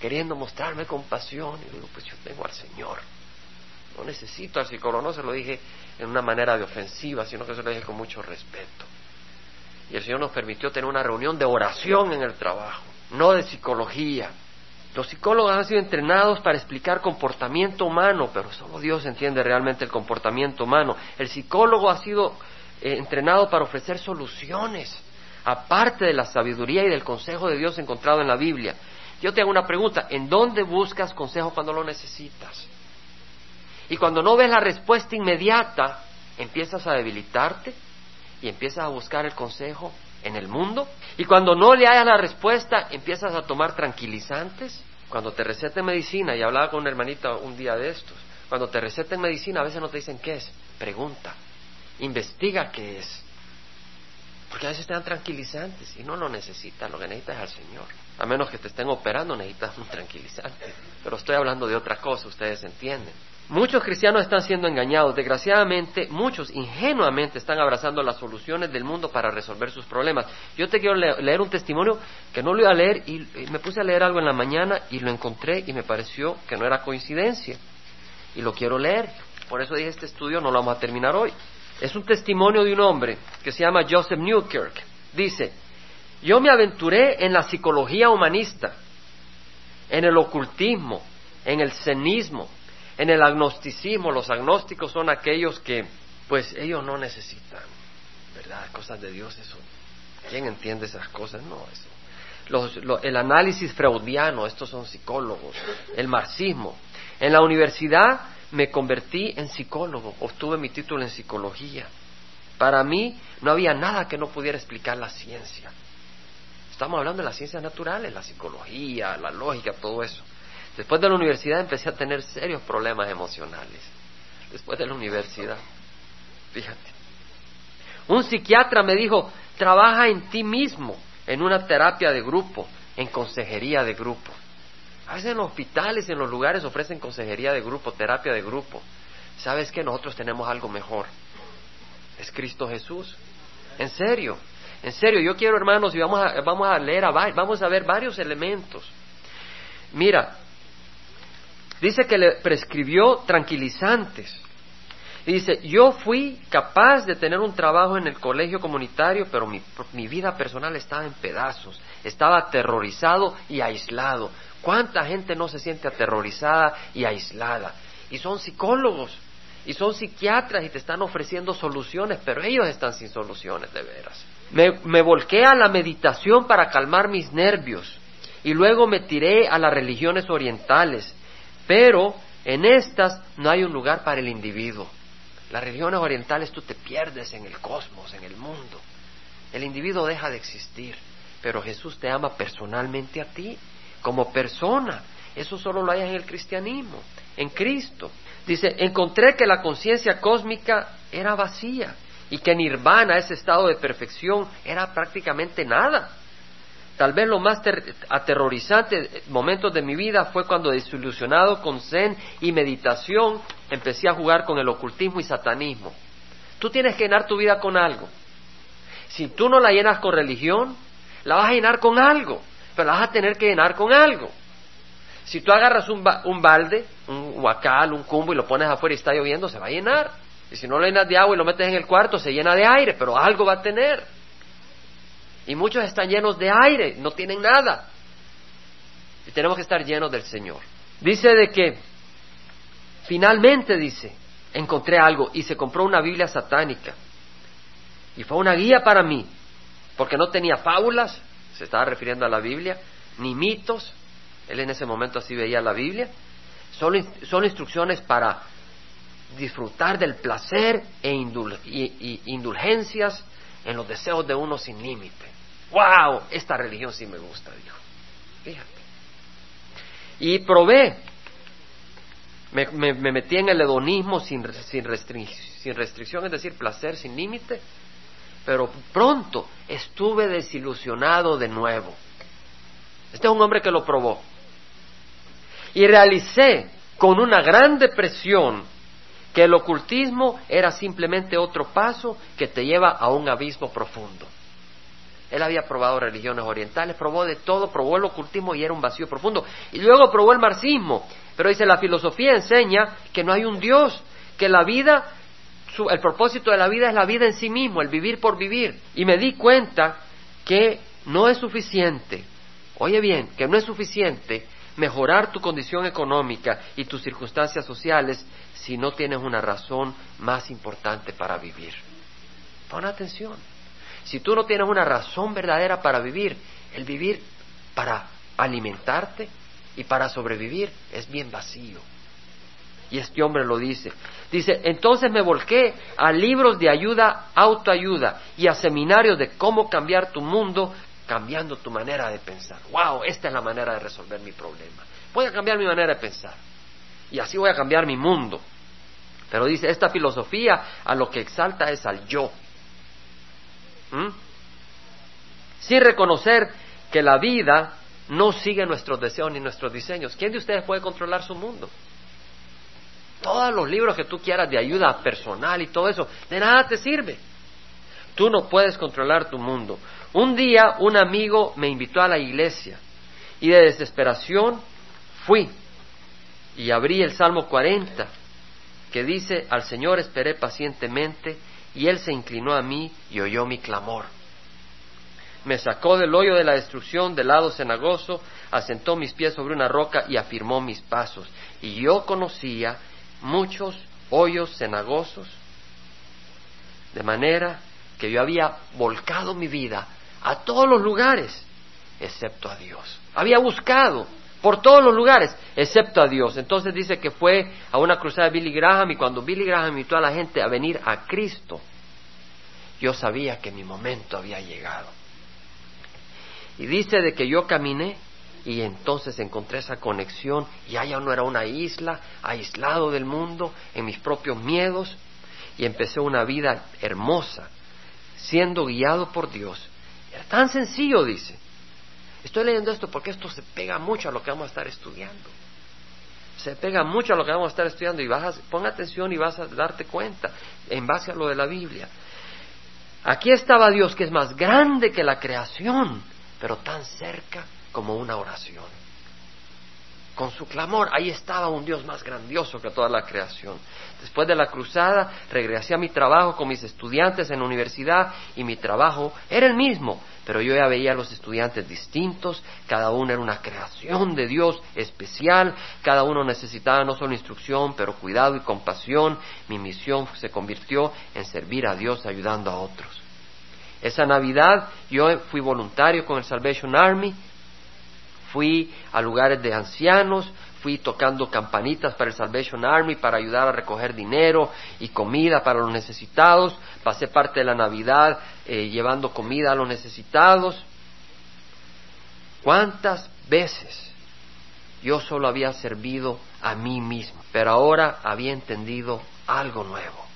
Speaker 1: queriendo mostrarme compasión. Y digo, pues yo tengo al Señor. No necesito al psicólogo, no se lo dije en una manera de ofensiva, sino que se lo dije con mucho respeto. Y el Señor nos permitió tener una reunión de oración en el trabajo no de psicología. Los psicólogos han sido entrenados para explicar comportamiento humano, pero solo Dios entiende realmente el comportamiento humano. El psicólogo ha sido eh, entrenado para ofrecer soluciones, aparte de la sabiduría y del consejo de Dios encontrado en la Biblia. Yo te hago una pregunta, ¿en dónde buscas consejo cuando lo necesitas? Y cuando no ves la respuesta inmediata, empiezas a debilitarte y empiezas a buscar el consejo en el mundo. Y cuando no le hayas la respuesta, empiezas a tomar tranquilizantes. Cuando te receten medicina, y hablaba con una hermanita un día de estos, cuando te receten medicina a veces no te dicen qué es, pregunta, investiga qué es. Porque a veces te dan tranquilizantes y no lo necesitas, lo que necesitas es al Señor. A menos que te estén operando necesitas un tranquilizante. Pero estoy hablando de otra cosa, ustedes entienden. Muchos cristianos están siendo engañados. Desgraciadamente, muchos ingenuamente están abrazando las soluciones del mundo para resolver sus problemas. Yo te quiero leer un testimonio que no lo iba a leer y me puse a leer algo en la mañana y lo encontré y me pareció que no era coincidencia. Y lo quiero leer. Por eso dije, este estudio no lo vamos a terminar hoy. Es un testimonio de un hombre que se llama Joseph Newkirk. Dice, yo me aventuré en la psicología humanista, en el ocultismo, en el cenismo, en el agnosticismo, los agnósticos son aquellos que, pues ellos no necesitan, ¿verdad? Cosas de Dios, eso. ¿Quién entiende esas cosas? No, eso. el análisis freudiano, estos son psicólogos. El marxismo. En la universidad me convertí en psicólogo, obtuve mi título en psicología. Para mí no había nada que no pudiera explicar la ciencia. Estamos hablando de las ciencias naturales, la psicología, la lógica, todo eso. Después de la universidad empecé a tener serios problemas emocionales. Después de la universidad. Fíjate. Un psiquiatra me dijo, trabaja en ti mismo, en una terapia de grupo, en consejería de grupo. A veces en los hospitales, en los lugares ofrecen consejería de grupo, terapia de grupo. ¿Sabes que nosotros tenemos algo mejor? Es Cristo Jesús. En serio, en serio, yo quiero hermanos y vamos a, vamos a leer, vamos a ver varios elementos. Mira, Dice que le prescribió tranquilizantes. Y dice, yo fui capaz de tener un trabajo en el colegio comunitario, pero mi, mi, vida personal estaba en pedazos, estaba aterrorizado y aislado. ¿Cuánta gente no se siente aterrorizada y aislada? Y son psicólogos, y son psiquiatras y te están ofreciendo soluciones, pero ellos están sin soluciones de veras. Me, me volqué a la meditación para calmar mis nervios y luego me tiré a las religiones orientales pero en estas no hay un lugar para el individuo. Las religiones orientales tú te pierdes en el cosmos, en el mundo. El individuo deja de existir, pero Jesús te ama personalmente a ti, como persona. Eso solo lo hay en el cristianismo, en Cristo. Dice, encontré que la conciencia cósmica era vacía y que nirvana, ese estado de perfección, era prácticamente nada. Tal vez lo más aterrorizante momentos de mi vida fue cuando desilusionado con zen y meditación empecé a jugar con el ocultismo y satanismo. Tú tienes que llenar tu vida con algo. Si tú no la llenas con religión, la vas a llenar con algo, pero la vas a tener que llenar con algo. Si tú agarras un, un balde, un huacal, un cumbo y lo pones afuera y está lloviendo, se va a llenar. Y si no lo llenas de agua y lo metes en el cuarto, se llena de aire, pero algo va a tener. Y muchos están llenos de aire, no tienen nada. Y tenemos que estar llenos del Señor. Dice de que, finalmente dice, encontré algo y se compró una Biblia satánica. Y fue una guía para mí, porque no tenía fábulas, se estaba refiriendo a la Biblia, ni mitos, él en ese momento así veía la Biblia, son, son instrucciones para disfrutar del placer e indulgencias en los deseos de uno sin límite. ¡Wow! Esta religión sí me gusta, dijo. Fíjate. Y probé. Me, metí en el hedonismo sin, sin, sin restricción, es decir, placer sin límite. Pero pronto estuve desilusionado de nuevo. Este es un hombre que lo probó. Y realicé con una gran depresión que el ocultismo era simplemente otro paso que te lleva a un abismo profundo. Él había probado religiones orientales, probó de todo, probó el ocultismo y era un vacío profundo. Y luego probó el marxismo. Pero dice, la filosofía enseña que no hay un Dios, que la vida, el propósito de la vida es la vida en sí mismo, el vivir por vivir. Y me di cuenta que no es suficiente, oye bien, que no es suficiente mejorar tu condición económica y tus circunstancias sociales si no tienes una razón más importante para vivir. Pon atención. Si tú no tienes una razón verdadera para vivir, el vivir para alimentarte y para sobrevivir es bien vacío. Y este hombre lo dice. Dice, entonces me volqué a libros de ayuda, autoayuda y a seminarios de cómo cambiar tu mundo cambiando tu manera de pensar. ¡Wow! Esta es la manera de resolver mi problema. Voy a cambiar mi manera de pensar. Y así voy a cambiar mi mundo. Pero dice, esta filosofía a lo que exalta es al yo. ¿Mm? Sin reconocer que la vida no sigue nuestros deseos ni nuestros diseños. ¿Quién de ustedes puede controlar su mundo? Todos los libros que tú quieras de ayuda personal y todo eso, de nada te sirve. Tú no puedes controlar tu mundo. Un día un amigo me invitó a la iglesia y de desesperación fui y abrí el Salmo 40 que dice, al Señor esperé pacientemente y Él se inclinó a mí y oyó mi clamor. Me sacó del hoyo de la destrucción, del lado cenagoso, asentó mis pies sobre una roca y afirmó mis pasos. Y yo conocía muchos hoyos cenagosos, de manera que yo había volcado mi vida a todos los lugares, excepto a Dios. Había buscado por todos los lugares, excepto a Dios. Entonces dice que fue a una cruzada de Billy Graham y cuando Billy Graham invitó a la gente a venir a Cristo, yo sabía que mi momento había llegado. Y dice de que yo caminé y entonces encontré esa conexión y allá no era una isla, aislado del mundo, en mis propios miedos, y empecé una vida hermosa, siendo guiado por Dios. Era tan sencillo, dice. Estoy leyendo esto porque esto se pega mucho a lo que vamos a estar estudiando. Se pega mucho a lo que vamos a estar estudiando y vas a, pon atención y vas a darte cuenta en base a lo de la Biblia. Aquí estaba Dios que es más grande que la creación, pero tan cerca como una oración. Con su clamor, ahí estaba un Dios más grandioso que toda la creación. Después de la cruzada, regresé a mi trabajo con mis estudiantes en la universidad y mi trabajo era el mismo, pero yo ya veía a los estudiantes distintos, cada uno era una creación de Dios especial, cada uno necesitaba no solo instrucción, pero cuidado y compasión. Mi misión se convirtió en servir a Dios ayudando a otros. Esa Navidad yo fui voluntario con el Salvation Army fui a lugares de ancianos, fui tocando campanitas para el Salvation Army para ayudar a recoger dinero y comida para los necesitados, pasé parte de la Navidad eh, llevando comida a los necesitados. ¿Cuántas veces yo solo había servido a mí mismo, pero ahora había entendido algo nuevo?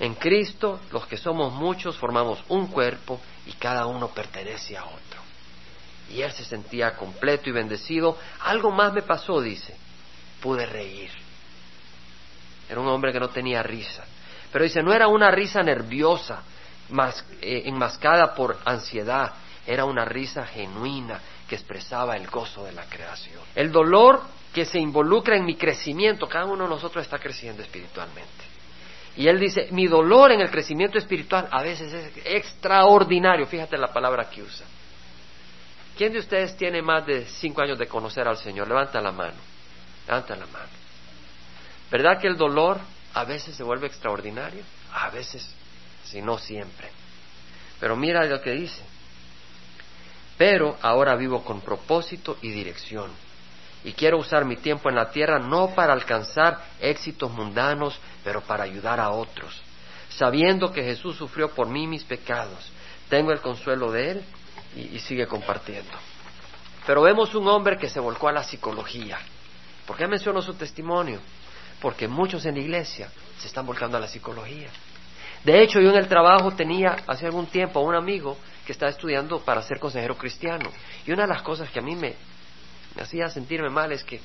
Speaker 1: En Cristo, los que somos muchos formamos un cuerpo y cada uno pertenece a otro. Y él se sentía completo y bendecido. Algo más me pasó, dice. Pude reír. Era un hombre que no tenía risa. Pero dice, no era una risa nerviosa, eh, enmascada por ansiedad. Era una risa genuina que expresaba el gozo de la creación. El dolor que se involucra en mi crecimiento, cada uno de nosotros está creciendo espiritualmente. Y él dice, mi dolor en el crecimiento espiritual a veces es extraordinario. Fíjate la palabra que usa. ¿Quién de ustedes tiene más de cinco años de conocer al Señor? Levanta la mano. Levanta la mano. ¿Verdad que el dolor a veces se vuelve extraordinario? A veces, si no siempre. Pero mira lo que dice. Pero ahora vivo con propósito y dirección. Y quiero usar mi tiempo en la tierra no para alcanzar éxitos mundanos, pero para ayudar a otros. Sabiendo que Jesús sufrió por mí mis pecados, tengo el consuelo de Él y, sigue compartiendo. Pero vemos un hombre que se volcó a la psicología. ¿Por qué menciono su testimonio? Porque muchos en la iglesia se están volcando a la psicología. De hecho, yo en el trabajo tenía hace algún tiempo a un amigo que estaba estudiando para ser consejero cristiano. Y una de las cosas que a mí me, me hacía sentirme mal es que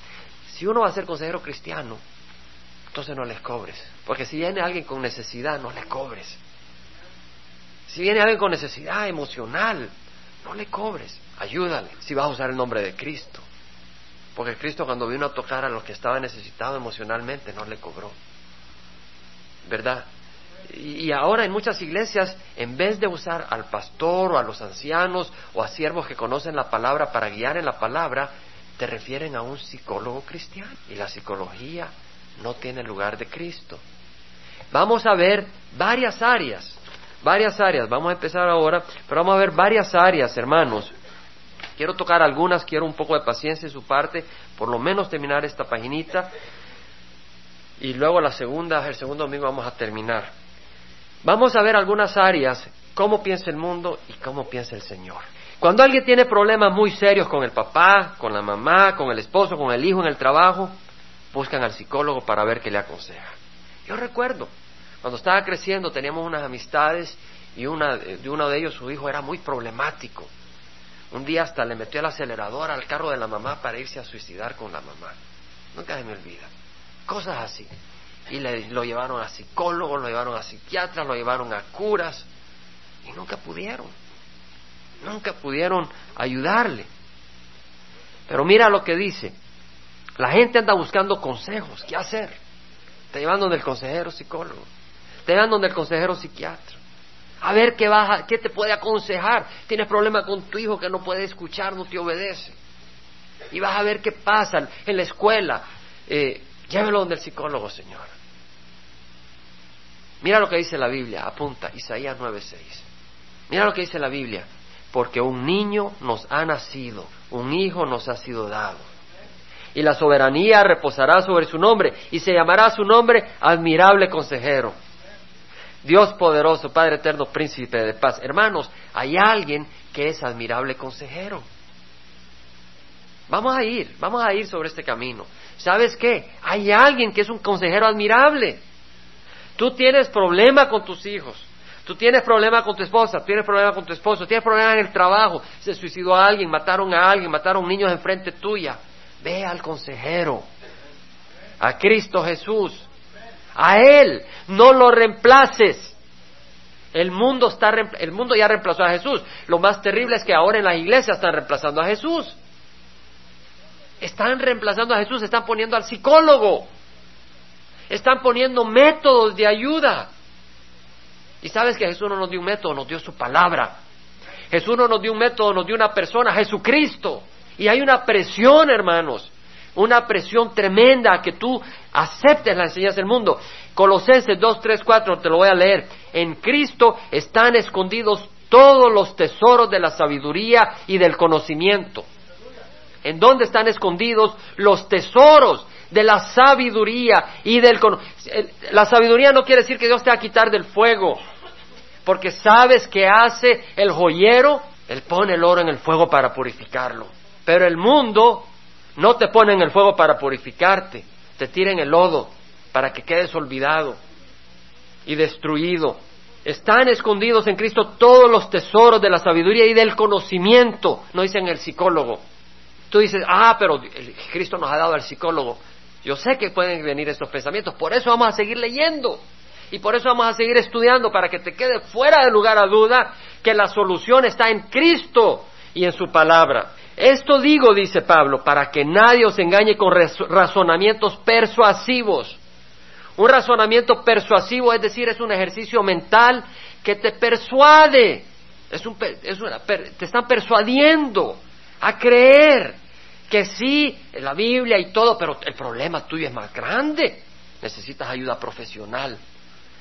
Speaker 1: si uno va a ser consejero cristiano, entonces no les cobres. Porque si viene alguien con necesidad, no le cobres. Si viene alguien con necesidad emocional, no le cobres, ayúdale, si vas a usar el nombre de Cristo. Porque Cristo cuando vino a tocar a los que estaban necesitados emocionalmente, no le cobró. ¿Verdad? Y ahora en muchas iglesias, en vez de usar al pastor o a los ancianos o a siervos que conocen la palabra para guiar en la palabra, te refieren a un psicólogo cristiano. Y la psicología no tiene lugar de Cristo. Vamos a ver varias áreas varias áreas. Vamos a empezar ahora, pero vamos a ver varias áreas, hermanos. Quiero tocar algunas, quiero un poco de paciencia en su parte, por lo menos terminar esta paginita. Y luego la segunda, el segundo domingo vamos a terminar. Vamos a ver algunas áreas, cómo piensa el mundo y cómo piensa el Señor. Cuando alguien tiene problemas muy serios con el papá, con la mamá, con el esposo, con el hijo en el trabajo, buscan al psicólogo para ver qué le aconseja. Yo recuerdo, cuando estaba creciendo teníamos unas amistades y una, de uno de ellos, su hijo, era muy problemático. Un día hasta le metió el acelerador al carro de la mamá para irse a suicidar con la mamá. Nunca se me olvida. Cosas así. Y le, lo llevaron a psicólogos, lo llevaron a psiquiatras, lo llevaron a curas. Y nunca pudieron. Nunca pudieron ayudarle. Pero mira lo que dice. La gente anda buscando consejos. ¿Qué hacer? Te llevan donde el consejero psicólogo. Te llevan donde el consejero psiquiatra. A ver qué, vas qué te puede aconsejar. Tienes problema con tu hijo que no puede escuchar, no te obedece. Y vas a ver qué pasa en la escuela. Eh, llévelo donde el psicólogo, Señor. Mira lo que dice la Biblia. Apunta, Isaías 9:6. Mira lo que dice la Biblia. Porque un niño nos ha nacido, un hijo nos ha sido dado. Y la soberanía reposará sobre su nombre y se llamará su nombre admirable consejero Dios poderoso, Padre eterno, príncipe de paz. Hermanos, hay alguien que es admirable consejero. Vamos a ir, vamos a ir sobre este camino. ¿Sabes qué? Hay alguien que es un consejero admirable. Tú tienes problema con tus hijos, tú tienes problema con tu esposa, tienes problema con tu esposo, tienes problema en el trabajo, se suicidó a alguien, mataron a alguien, mataron niños enfrente tuya. Ve al consejero, a Cristo Jesús a Él, no lo reemplaces. El mundo, está, el mundo ya reemplazó a Jesús. Lo más terrible es que ahora en las iglesias están reemplazando a Jesús. Están reemplazando a Jesús, están poniendo al psicólogo. Están poniendo métodos de ayuda. Y sabes que Jesús no nos dio un método, nos dio su palabra. Jesús no nos dio un método, nos dio una persona, Jesucristo. Y hay una presión, hermanos una presión tremenda a que tú aceptes las enseñanzas del mundo. Colosenses 2, 3, 4, te lo voy a leer. En Cristo están escondidos todos los tesoros de la sabiduría y del conocimiento. ¿En dónde están escondidos los tesoros de la sabiduría y del conocimiento? La sabiduría no quiere decir que Dios te va a quitar del fuego, porque sabes que hace el joyero, él pone el oro en el fuego para purificarlo. Pero el mundo no te ponen el fuego para purificarte, te tiran el lodo para que quedes olvidado y destruido. Están escondidos en Cristo todos los tesoros de la sabiduría y del conocimiento, no dicen el psicólogo. Tú dices, ah, pero Cristo nos ha dado al psicólogo. Yo sé que pueden venir estos pensamientos, por eso vamos a seguir leyendo y por eso vamos a seguir estudiando para que te quede fuera de lugar a duda que la solución está en Cristo y en su palabra. Esto digo, dice Pablo, para que nadie os engañe con razonamientos persuasivos. Un razonamiento persuasivo, es decir, es un ejercicio mental que te persuade, es un, te están persuadiendo a creer que sí, la Biblia y todo, pero el problema tuyo es más grande. Necesitas ayuda profesional.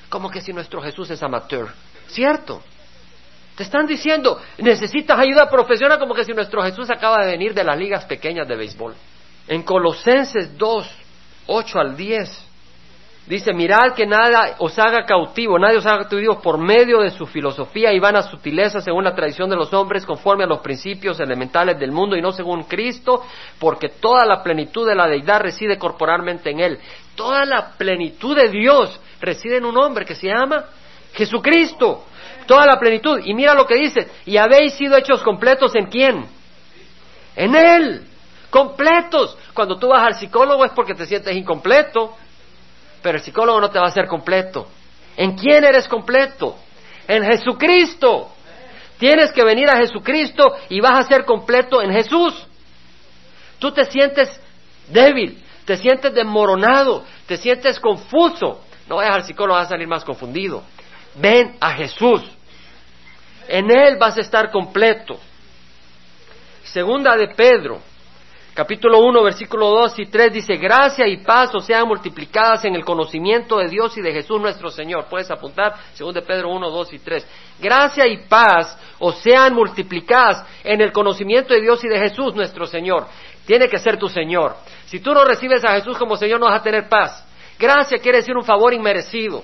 Speaker 1: Como que si nuestro Jesús es amateur, ¿cierto? Te están diciendo, necesitas ayuda profesional como que si nuestro Jesús acaba de venir de las ligas pequeñas de béisbol. En Colosenses 2, 8 al 10, dice, mirad que nada os haga cautivo, nadie os haga cautivo por medio de su filosofía y vana sutileza según la tradición de los hombres, conforme a los principios elementales del mundo y no según Cristo, porque toda la plenitud de la deidad reside corporalmente en Él. Toda la plenitud de Dios reside en un hombre que se llama Jesucristo toda la plenitud. Y mira lo que dice, y habéis sido hechos completos en quién? En Él, completos. Cuando tú vas al psicólogo es porque te sientes incompleto, pero el psicólogo no te va a hacer completo. ¿En quién eres completo? En Jesucristo. Tienes que venir a Jesucristo y vas a ser completo en Jesús. Tú te sientes débil, te sientes desmoronado, te sientes confuso. No vayas al psicólogo, vas a salir más confundido. Ven a Jesús. En Él vas a estar completo. Segunda de Pedro, capítulo 1, versículo 2 y 3 dice, gracia y paz os sean multiplicadas en el conocimiento de Dios y de Jesús nuestro Señor. Puedes apuntar, segunda de Pedro 1, 2 y 3. Gracia y paz os sean multiplicadas en el conocimiento de Dios y de Jesús nuestro Señor. Tiene que ser tu Señor. Si tú no recibes a Jesús como Señor, no vas a tener paz. Gracia quiere decir un favor inmerecido.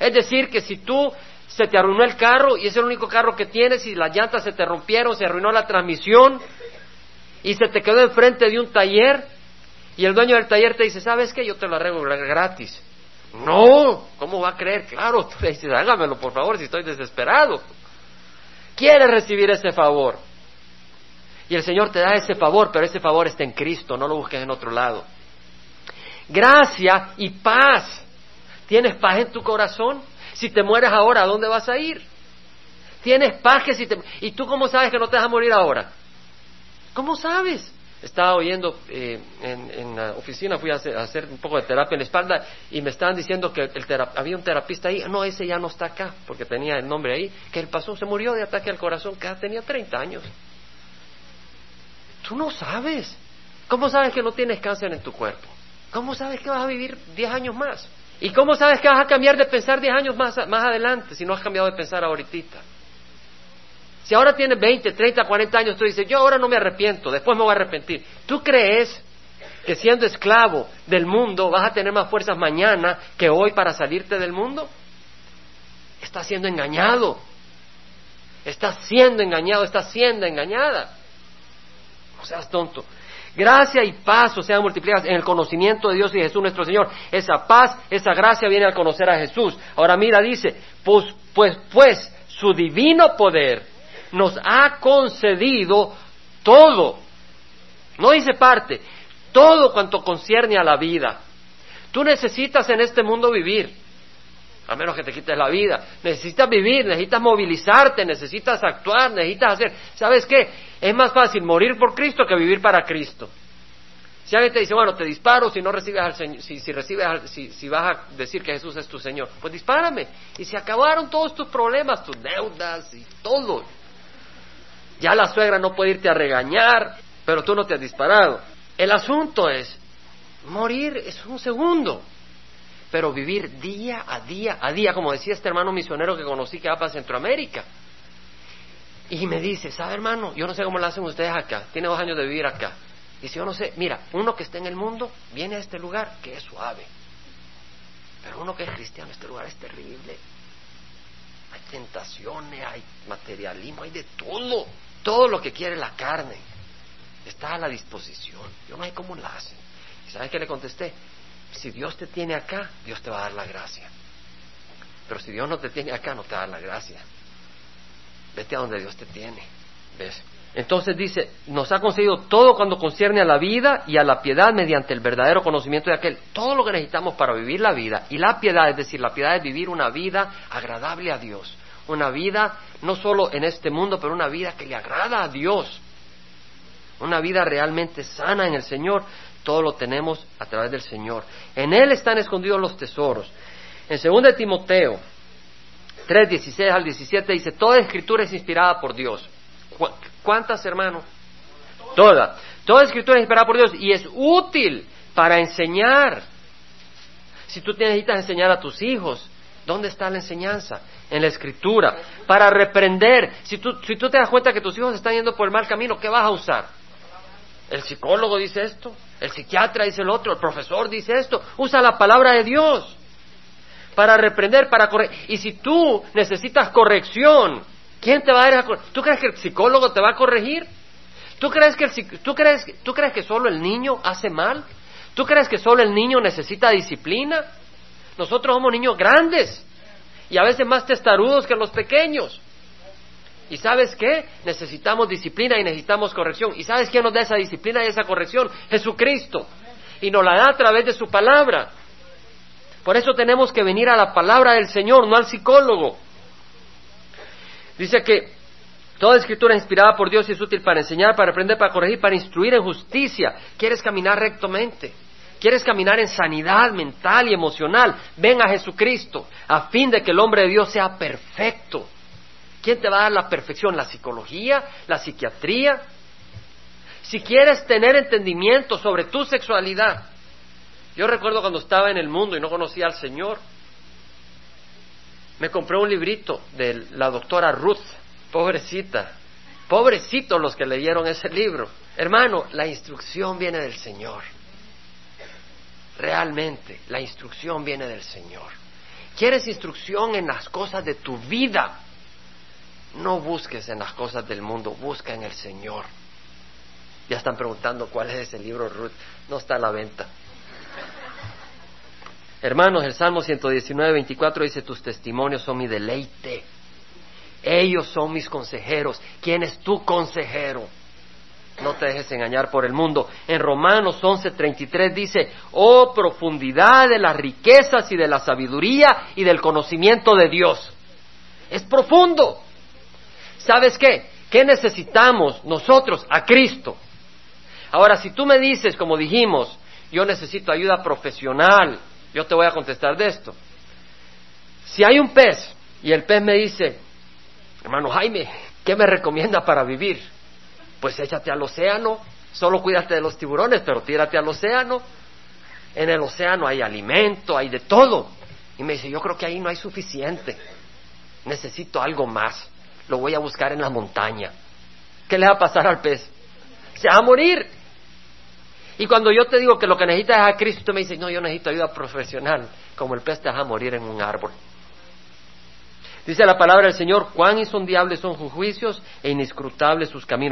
Speaker 1: Es decir, que si tú se te arruinó el carro y es el único carro que tienes y las llantas se te rompieron, se arruinó la transmisión y se te quedó enfrente de un taller y el dueño del taller te dice, ¿sabes qué? Yo te lo arreglo gratis. No, ¿cómo va a creer? Claro, tú le dices, hágamelo por favor si estoy desesperado. ¿Quieres recibir ese favor? Y el Señor te da ese favor, pero ese favor está en Cristo, no lo busques en otro lado. Gracia y paz. ¿Tienes paz en tu corazón? Si te mueres ahora, ¿a dónde vas a ir? ¿Tienes paz que si te... ¿Y tú cómo sabes que no te vas a morir ahora? ¿Cómo sabes? Estaba oyendo eh, en, la oficina, fui a hacer, un poco de terapia en la espalda y me estaban diciendo que el había un terapista ahí. No, ese ya no está acá, porque tenía el nombre ahí, que él pasó, se murió de ataque al corazón, que tenía 30 años. Tú no sabes. ¿Cómo sabes que no tienes cáncer en tu cuerpo? ¿Cómo sabes que vas a vivir 10 años más? ¿Y cómo sabes que vas a cambiar de pensar 10 años más, más adelante si no has cambiado de pensar ahorita? Si ahora tienes 20, 30, 40 años, tú dices, yo ahora no me arrepiento, después me voy a arrepentir. ¿Tú crees que siendo esclavo del mundo vas a tener más fuerzas mañana que hoy para salirte del mundo? Estás siendo engañado. Estás siendo engañado, estás siendo engañada. No seas tonto. Gracia y paz o sean multiplicadas en el conocimiento de Dios y Jesús nuestro Señor. Esa paz, esa gracia viene al conocer a Jesús. Ahora mira, dice, pues, pues, pues, su divino poder nos ha concedido todo. No dice parte, todo cuanto concierne a la vida. Tú necesitas en este mundo vivir, a menos que te quites la vida. Necesitas vivir, necesitas movilizarte, necesitas actuar, necesitas hacer. ¿Sabes qué? Es más fácil morir por Cristo que vivir para Cristo. Si alguien te dice, bueno, te disparo si no recibes al Señor, si, si recibes, si, si, vas a decir que Jesús es tu Señor, pues dispárame. Y se acabaron todos tus problemas, tus deudas y todo. Ya la suegra no puede irte a regañar, pero tú no te has disparado. El asunto es, morir es un segundo, pero vivir día a día a día, como decía este hermano misionero que conocí que va para Centroamérica. Y me dice, ¿sabe hermano? Yo no sé cómo lo hacen ustedes acá, tiene dos años de vivir acá. Dice, yo no sé, mira, uno que está en el mundo viene a este lugar que es suave, pero uno que es cristiano, este lugar es terrible. Hay tentaciones, hay materialismo, hay de todo. Todo lo que quiere la carne está a la disposición. Yo no sé cómo la hacen. ¿Y sabes qué le contesté? Si Dios te tiene acá, Dios te va a dar la gracia. Pero si Dios no te tiene acá, no te va a dar la gracia. Vete a donde Dios te tiene. ¿Ves? Entonces dice, nos ha concedido todo cuando concierne a la vida y a la piedad mediante el verdadero conocimiento de aquel. Todo lo que necesitamos para vivir la vida y la piedad, es decir, la piedad es vivir una vida agradable a Dios una vida no solo en este mundo, pero una vida que le agrada a Dios, una vida realmente sana en el Señor, todo lo tenemos a través del Señor. En Él están escondidos los tesoros. En 2 Timoteo 3, 16 al 17 dice, toda escritura es inspirada por Dios. ¿Cuántas, hermanos? Toda. Toda escritura es inspirada por Dios y es útil para enseñar. Si tú necesitas enseñar a tus hijos, ¿dónde está la enseñanza? en la escritura, para reprender. Si tú, si tú te das cuenta que tus hijos están yendo por el mal camino, ¿qué vas a usar? El psicólogo dice esto, el psiquiatra dice el otro, el profesor dice esto. Usa la palabra de Dios para reprender, para corregir. Y si tú necesitas corrección, ¿quién te va a dar esa ¿Tú crees que el psicólogo te va a corregir? ¿Tú crees, que el, crees, ¿Tú crees que solo el niño hace mal? ¿Tú crees que solo el niño necesita disciplina? Nosotros somos niños grandes y a veces más testarudos que los pequeños. ¿Y sabes qué? Necesitamos disciplina y necesitamos corrección. ¿Y sabes quién nos da esa disciplina y esa corrección? Jesucristo. Y nos la da a través de su palabra. Por eso tenemos que venir a la palabra del Señor, no al psicólogo. Dice que toda escritura inspirada por Dios es útil para enseñar, para aprender, para corregir, para instruir en justicia. ¿Quieres caminar rectamente? ¿Quieres caminar en sanidad mental y emocional? Ven a Jesucristo a fin de que el hombre de Dios sea perfecto. ¿Quién te va a dar la perfección? ¿La psicología? ¿La psiquiatría? Si quieres tener entendimiento sobre tu sexualidad, yo recuerdo cuando estaba en el mundo y no conocía al Señor, me compré un librito de la doctora Ruth, pobrecita, pobrecitos los que leyeron ese libro. Hermano, la instrucción viene del Señor. Realmente, la instrucción viene del Señor. ¿Quieres instrucción en las cosas de tu vida? No busques en las cosas del mundo, busca en el Señor. Ya están preguntando cuál es ese libro, Ruth. No está a la venta. Hermanos, el Salmo 119, 24 dice, tus testimonios son mi deleite. Ellos son mis consejeros. ¿Quién es tu consejero? No te dejes engañar por el mundo. En Romanos 11:33 dice, oh profundidad de las riquezas y de la sabiduría y del conocimiento de Dios. Es profundo. ¿Sabes qué? ¿Qué necesitamos nosotros? A Cristo. Ahora, si tú me dices, como dijimos, yo necesito ayuda profesional, yo te voy a contestar de esto. Si hay un pez y el pez me dice, hermano Jaime, ¿qué me recomienda para vivir? Pues échate al océano, solo cuídate de los tiburones, pero tírate al océano. En el océano hay alimento, hay de todo. Y me dice, yo creo que ahí no hay suficiente. Necesito algo más. Lo voy a buscar en la montaña. ¿Qué le va a pasar al pez? Se va a morir. Y cuando yo te digo que lo que necesitas es a Cristo, tú me dices, no, yo necesito ayuda profesional. Como el pez te va a morir en un árbol. Dice la palabra del Señor, cuán insondiables son sus juicios e inescrutables sus caminos.